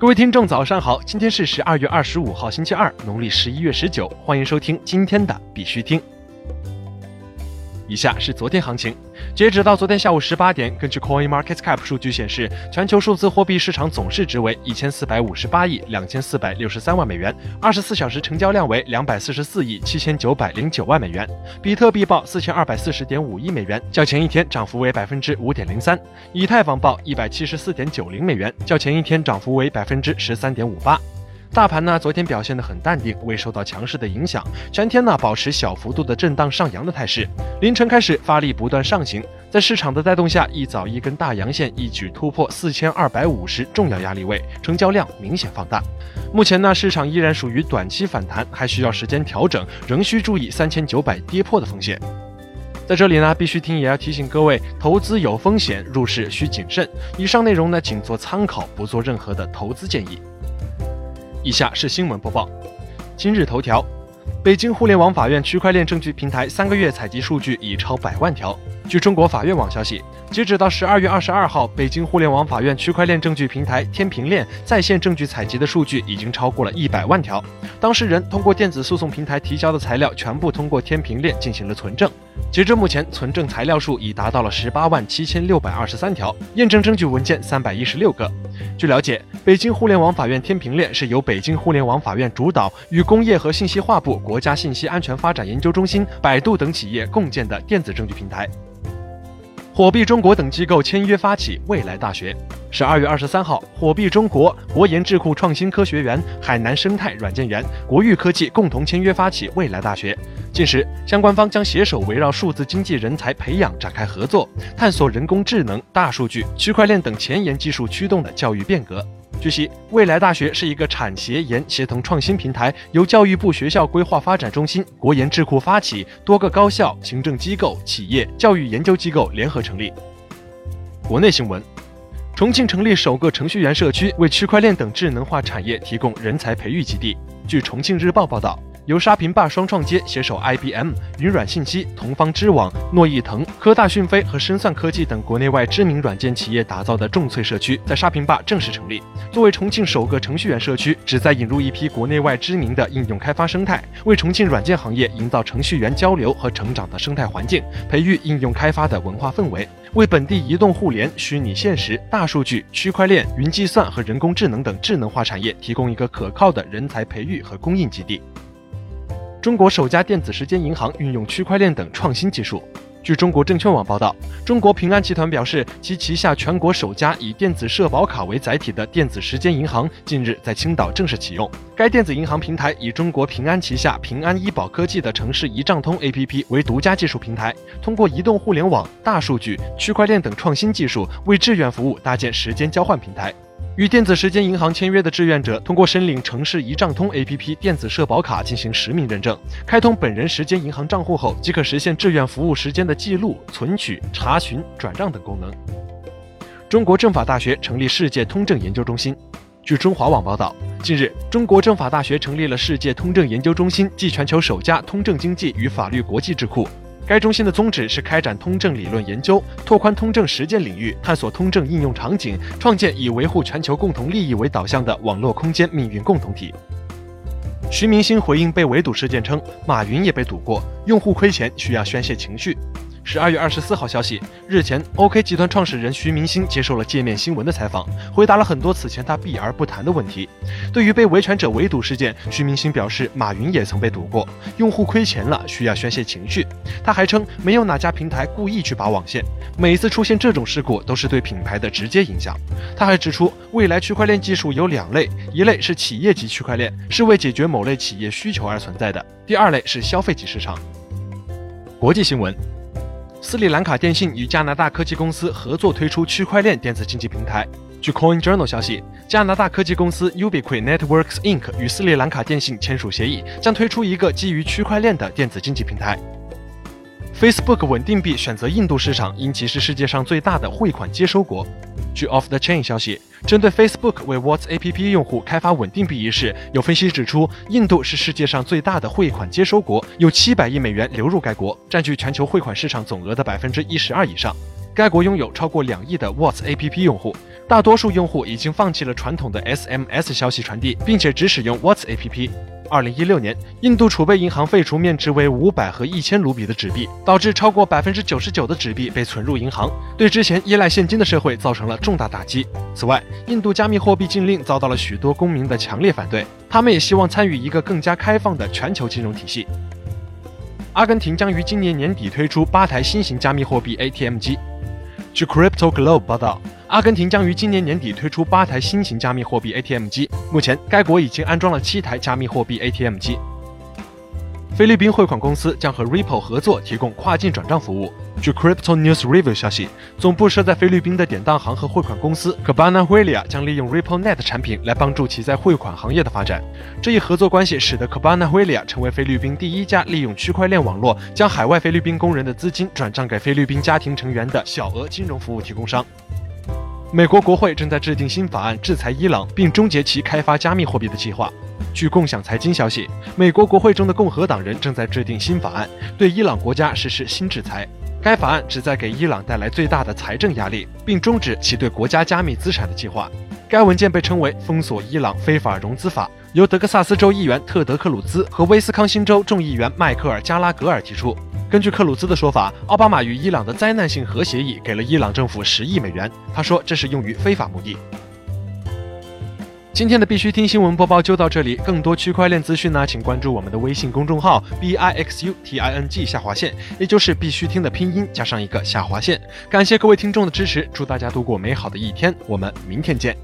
各位听众，早上好！今天是十二月二十五号，星期二，农历十一月十九。欢迎收听今天的必须听。以下是昨天行情，截止到昨天下午十八点，根据 Coin Market Cap 数据显示，全球数字货币市场总市值为一千四百五十八亿两千四百六十三万美元，二十四小时成交量为两百四十四亿七千九百零九万美元。比特币报四千二百四十点五亿美元，较前一天涨幅为百分之五点零三；以太坊报一百七十四点九零美元，较前一天涨幅为百分之十三点五八。大盘呢，昨天表现得很淡定，未受到强势的影响，全天呢保持小幅度的震荡上扬的态势。凌晨开始发力不断上行，在市场的带动下，一早一根大阳线一举突破四千二百五十重要压力位，成交量明显放大。目前呢，市场依然属于短期反弹，还需要时间调整，仍需注意三千九百跌破的风险。在这里呢，必须听也要提醒各位，投资有风险，入市需谨慎。以上内容呢，仅做参考，不做任何的投资建议。以下是新闻播报。今日头条：北京互联网法院区块链证据平台三个月采集数据已超百万条。据中国法院网消息，截止到十二月二十二号，北京互联网法院区块链证据平台天平链在线证据采集的数据已经超过了一百万条。当事人通过电子诉讼平台提交的材料，全部通过天平链进行了存证。截至目前，存证材料数已达到了十八万七千六百二十三条，验证证据文件三百一十六个。据了解，北京互联网法院天平链是由北京互联网法院主导，与工业和信息化部、国家信息安全发展研究中心、百度等企业共建的电子证据平台。火币中国等机构签约发起未来大学。十二月二十三号，火币中国、国研智库创新科学园、海南生态软件园、国誉科技共同签约发起未来大学。近时，相关方将携手围绕数字经济人才培养展开合作，探索人工智能、大数据、区块链等前沿技术驱动的教育变革。据悉，未来大学是一个产学研协同创新平台，由教育部学校规划发展中心、国研智库发起，多个高校、行政机构、企业、教育研究机构联合成立。国内新闻：重庆成立首个程序员社区，为区块链等智能化产业提供人才培育基地。据重庆日报报道。由沙坪坝双创街携手 IBM、云软信息、同方知网、诺易腾、科大讯飞和深算科技等国内外知名软件企业打造的众萃社区，在沙坪坝正式成立。作为重庆首个程序员社区，旨在引入一批国内外知名的应用开发生态，为重庆软件行业营造程序员交流和成长的生态环境，培育应用开发的文化氛围，为本地移动互联、虚拟现实、大数据、区块链、云计算和人工智能等智能化产业提供一个可靠的人才培育和供应基地。中国首家电子时间银行运用区块链等创新技术。据中国证券网报道，中国平安集团表示，其旗下全国首家以电子社保卡为载体的电子时间银行近日在青岛正式启用。该电子银行平台以中国平安旗下平安医保科技的城市一账通 APP 为独家技术平台，通过移动互联网、大数据、区块链等创新技术，为志愿服务搭建时间交换平台。与电子时间银行签约的志愿者，通过申领城市一账通 APP 电子社保卡进行实名认证，开通本人时间银行账户后，即可实现志愿服务时间的记录、存取、查询、转账等功能。中国政法大学成立世界通证研究中心。据中华网报道，近日，中国政法大学成立了世界通证研究中心，即全球首家通证经济与法律国际智库。该中心的宗旨是开展通证理论研究，拓宽通证实践领域，探索通证应用场景，创建以维护全球共同利益为导向的网络空间命运共同体。徐明星回应被围堵事件称，马云也被堵过，用户亏钱需要宣泄情绪。十二月二十四号消息，日前，OK 集团创始人徐明星接受了界面新闻的采访，回答了很多此前他避而不谈的问题。对于被维权者围堵事件，徐明星表示，马云也曾被堵过，用户亏钱了需要宣泄情绪。他还称，没有哪家平台故意去拔网线，每次出现这种事故都是对品牌的直接影响。他还指出，未来区块链技术有两类，一类是企业级区块链，是为解决某类企业需求而存在的；第二类是消费级市场。国际新闻。斯里兰卡电信与加拿大科技公司合作推出区块链电子竞技平台。据 Coin Journal 消息，加拿大科技公司 ubiquit Networks Inc. 与斯里兰卡电信签署协议，将推出一个基于区块链的电子竞技平台。Facebook 稳定币选择印度市场，因其是世界上最大的汇款接收国。据 Off the Chain 消息，针对 Facebook 为 Whats App 用户开发稳定币一事，有分析指出，印度是世界上最大的汇款接收国，有七百亿美元流入该国，占据全球汇款市场总额的百分之一十二以上。该国拥有超过两亿的 Whats App 用户。大多数用户已经放弃了传统的 SMS 消息传递，并且只使用 WhatsApp。二零一六年，印度储备银行废除面值为五百和一千卢比的纸币，导致超过百分之九十九的纸币被存入银行，对之前依赖现金的社会造成了重大打击。此外，印度加密货币禁令遭到了许多公民的强烈反对，他们也希望参与一个更加开放的全球金融体系。阿根廷将于今年年底推出八台新型加密货币 ATM 机。据 Crypto Globe 报道，阿根廷将于今年年底推出八台新型加密货币 ATM 机。目前，该国已经安装了七台加密货币 ATM 机。菲律宾汇款公司将和 Ripple 合作提供跨境转账服务。据 Crypto News Review 消息，总部设在菲律宾的典当行和汇款公司 c a b a n a h u i l i a 将利用 Ripple Net 产品来帮助其在汇款行业的发展。这一合作关系使得 c a b a n a h u i l i a 成为菲律宾第一家利用区块链网络将海外菲律宾工人的资金转账给菲律宾家庭成员的小额金融服务提供商。美国国会正在制定新法案制裁伊朗，并终结其开发加密货币的计划。据共享财经消息，美国国会中的共和党人正在制定新法案，对伊朗国家实施新制裁。该法案旨在给伊朗带来最大的财政压力，并终止其对国家加密资产的计划。该文件被称为“封锁伊朗非法融资法”，由德克萨斯州议员特德克鲁兹和威斯康星州众议员迈克尔加拉格尔提出。根据克鲁兹的说法，奥巴马与伊朗的灾难性核协议给了伊朗政府十亿美元。他说这是用于非法目的。今天的必须听新闻播报就到这里，更多区块链资讯呢，请关注我们的微信公众号 b i x u t i n g 下划线，也就是必须听的拼音加上一个下划线。感谢各位听众的支持，祝大家度过美好的一天，我们明天见。